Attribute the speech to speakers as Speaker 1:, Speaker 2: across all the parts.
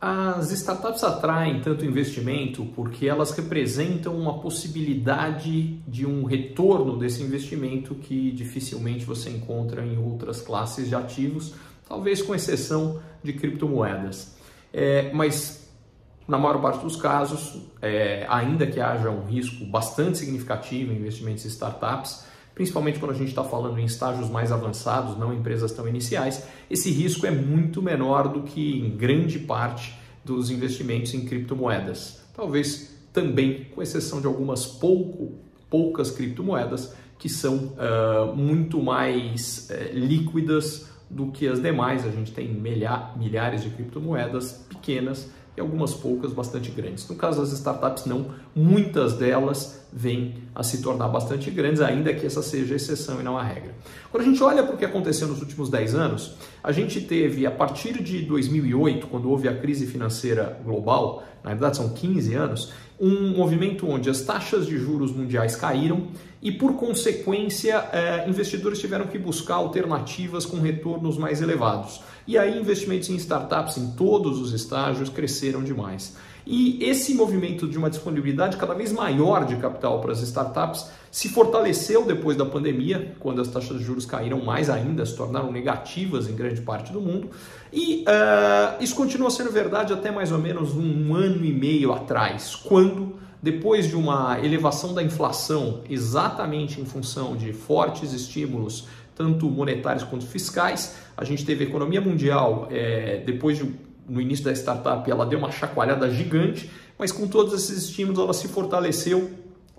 Speaker 1: As startups atraem tanto investimento porque elas representam uma possibilidade de um retorno desse investimento que dificilmente você encontra em outras classes de ativos, talvez com exceção de criptomoedas. É, mas na maior parte dos casos, é, ainda que haja um risco bastante significativo em investimentos em startups, principalmente quando a gente está falando em estágios mais avançados, não empresas tão iniciais, esse risco é muito menor do que em grande parte dos investimentos em criptomoedas. Talvez também, com exceção de algumas pouco, poucas criptomoedas que são uh, muito mais uh, líquidas do que as demais. A gente tem milha milhares de criptomoedas pequenas e algumas poucas bastante grandes. No caso das startups, não, muitas delas vêm a se tornar bastante grandes, ainda que essa seja a exceção e não a regra. Quando a gente olha para o que aconteceu nos últimos 10 anos, a gente teve, a partir de 2008, quando houve a crise financeira global, na verdade são 15 anos, um movimento onde as taxas de juros mundiais caíram e, por consequência, eh, investidores tiveram que buscar alternativas com retornos mais elevados. E aí, investimentos em startups em todos os estágios cresceram demais. E esse movimento de uma disponibilidade cada vez maior de capital para as startups se fortaleceu depois da pandemia, quando as taxas de juros caíram mais ainda, se tornaram negativas em grande parte do mundo. E uh, isso continua sendo verdade até mais ou menos um ano e meio atrás, quando, depois de uma elevação da inflação, exatamente em função de fortes estímulos, tanto monetários quanto fiscais, a gente teve a economia mundial, é, depois de no início da startup ela deu uma chacoalhada gigante, mas com todos esses estímulos ela se fortaleceu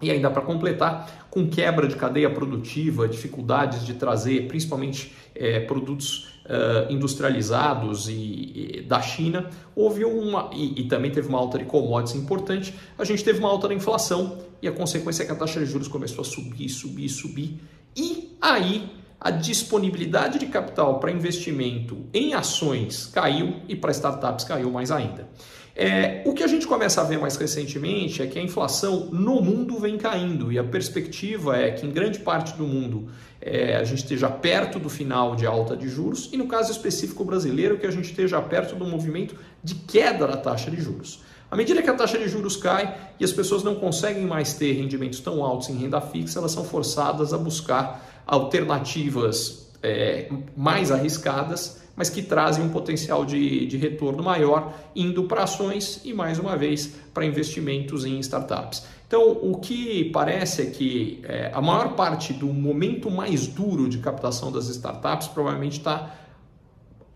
Speaker 1: e ainda para completar, com quebra de cadeia produtiva, dificuldades de trazer principalmente é, produtos uh, industrializados e, e, da China, houve uma e, e, também teve uma alta de commodities importante. A gente teve uma alta da inflação e a consequência é que a taxa de juros começou a subir, subir, subir. E aí a disponibilidade de capital para investimento em ações caiu e para startups caiu mais ainda. É, o que a gente começa a ver mais recentemente é que a inflação no mundo vem caindo e a perspectiva é que em grande parte do mundo é, a gente esteja perto do final de alta de juros e no caso específico brasileiro que a gente esteja perto do movimento de queda da taxa de juros. À medida que a taxa de juros cai e as pessoas não conseguem mais ter rendimentos tão altos em renda fixa, elas são forçadas a buscar alternativas é, mais arriscadas, mas que trazem um potencial de, de retorno maior, indo para ações e, mais uma vez, para investimentos em startups. Então, o que parece é que é, a maior parte do momento mais duro de captação das startups provavelmente tá,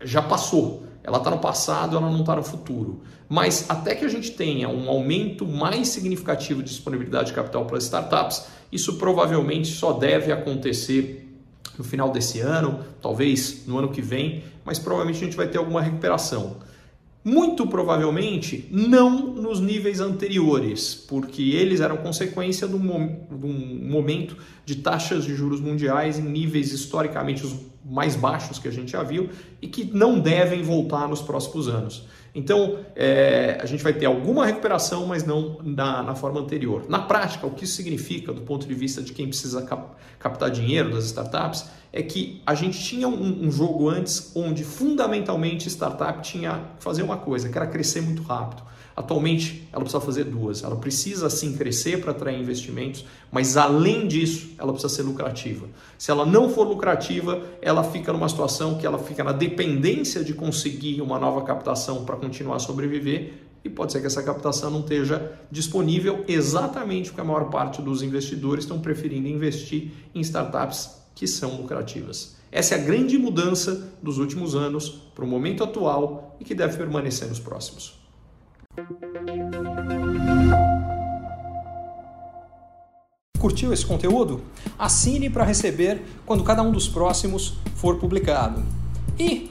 Speaker 1: já passou. Ela está no passado, ela não está no futuro. Mas até que a gente tenha um aumento mais significativo de disponibilidade de capital para startups, isso provavelmente só deve acontecer no final desse ano, talvez no ano que vem, mas provavelmente a gente vai ter alguma recuperação. Muito provavelmente não nos níveis anteriores, porque eles eram consequência de um momento de taxas de juros mundiais em níveis historicamente os mais baixos que a gente já viu e que não devem voltar nos próximos anos. Então, é, a gente vai ter alguma recuperação, mas não na, na, forma anterior. Na prática, o que isso significa, do ponto de vista de quem precisa cap, captar dinheiro das startups, é que a gente tinha um, um jogo antes onde, fundamentalmente, startup tinha que fazer uma coisa, que era crescer muito rápido. Atualmente, ela precisa fazer duas. Ela precisa sim crescer para atrair investimentos, mas além disso, ela precisa ser lucrativa. Se ela não for lucrativa, ela fica numa situação que ela fica na dependência de conseguir uma nova captação para continuar a sobreviver e pode ser que essa captação não esteja disponível exatamente porque a maior parte dos investidores estão preferindo investir em startups que são lucrativas. Essa é a grande mudança dos últimos anos para o momento atual e que deve permanecer nos próximos. Curtiu esse conteúdo? Assine para receber quando cada um dos próximos for publicado. E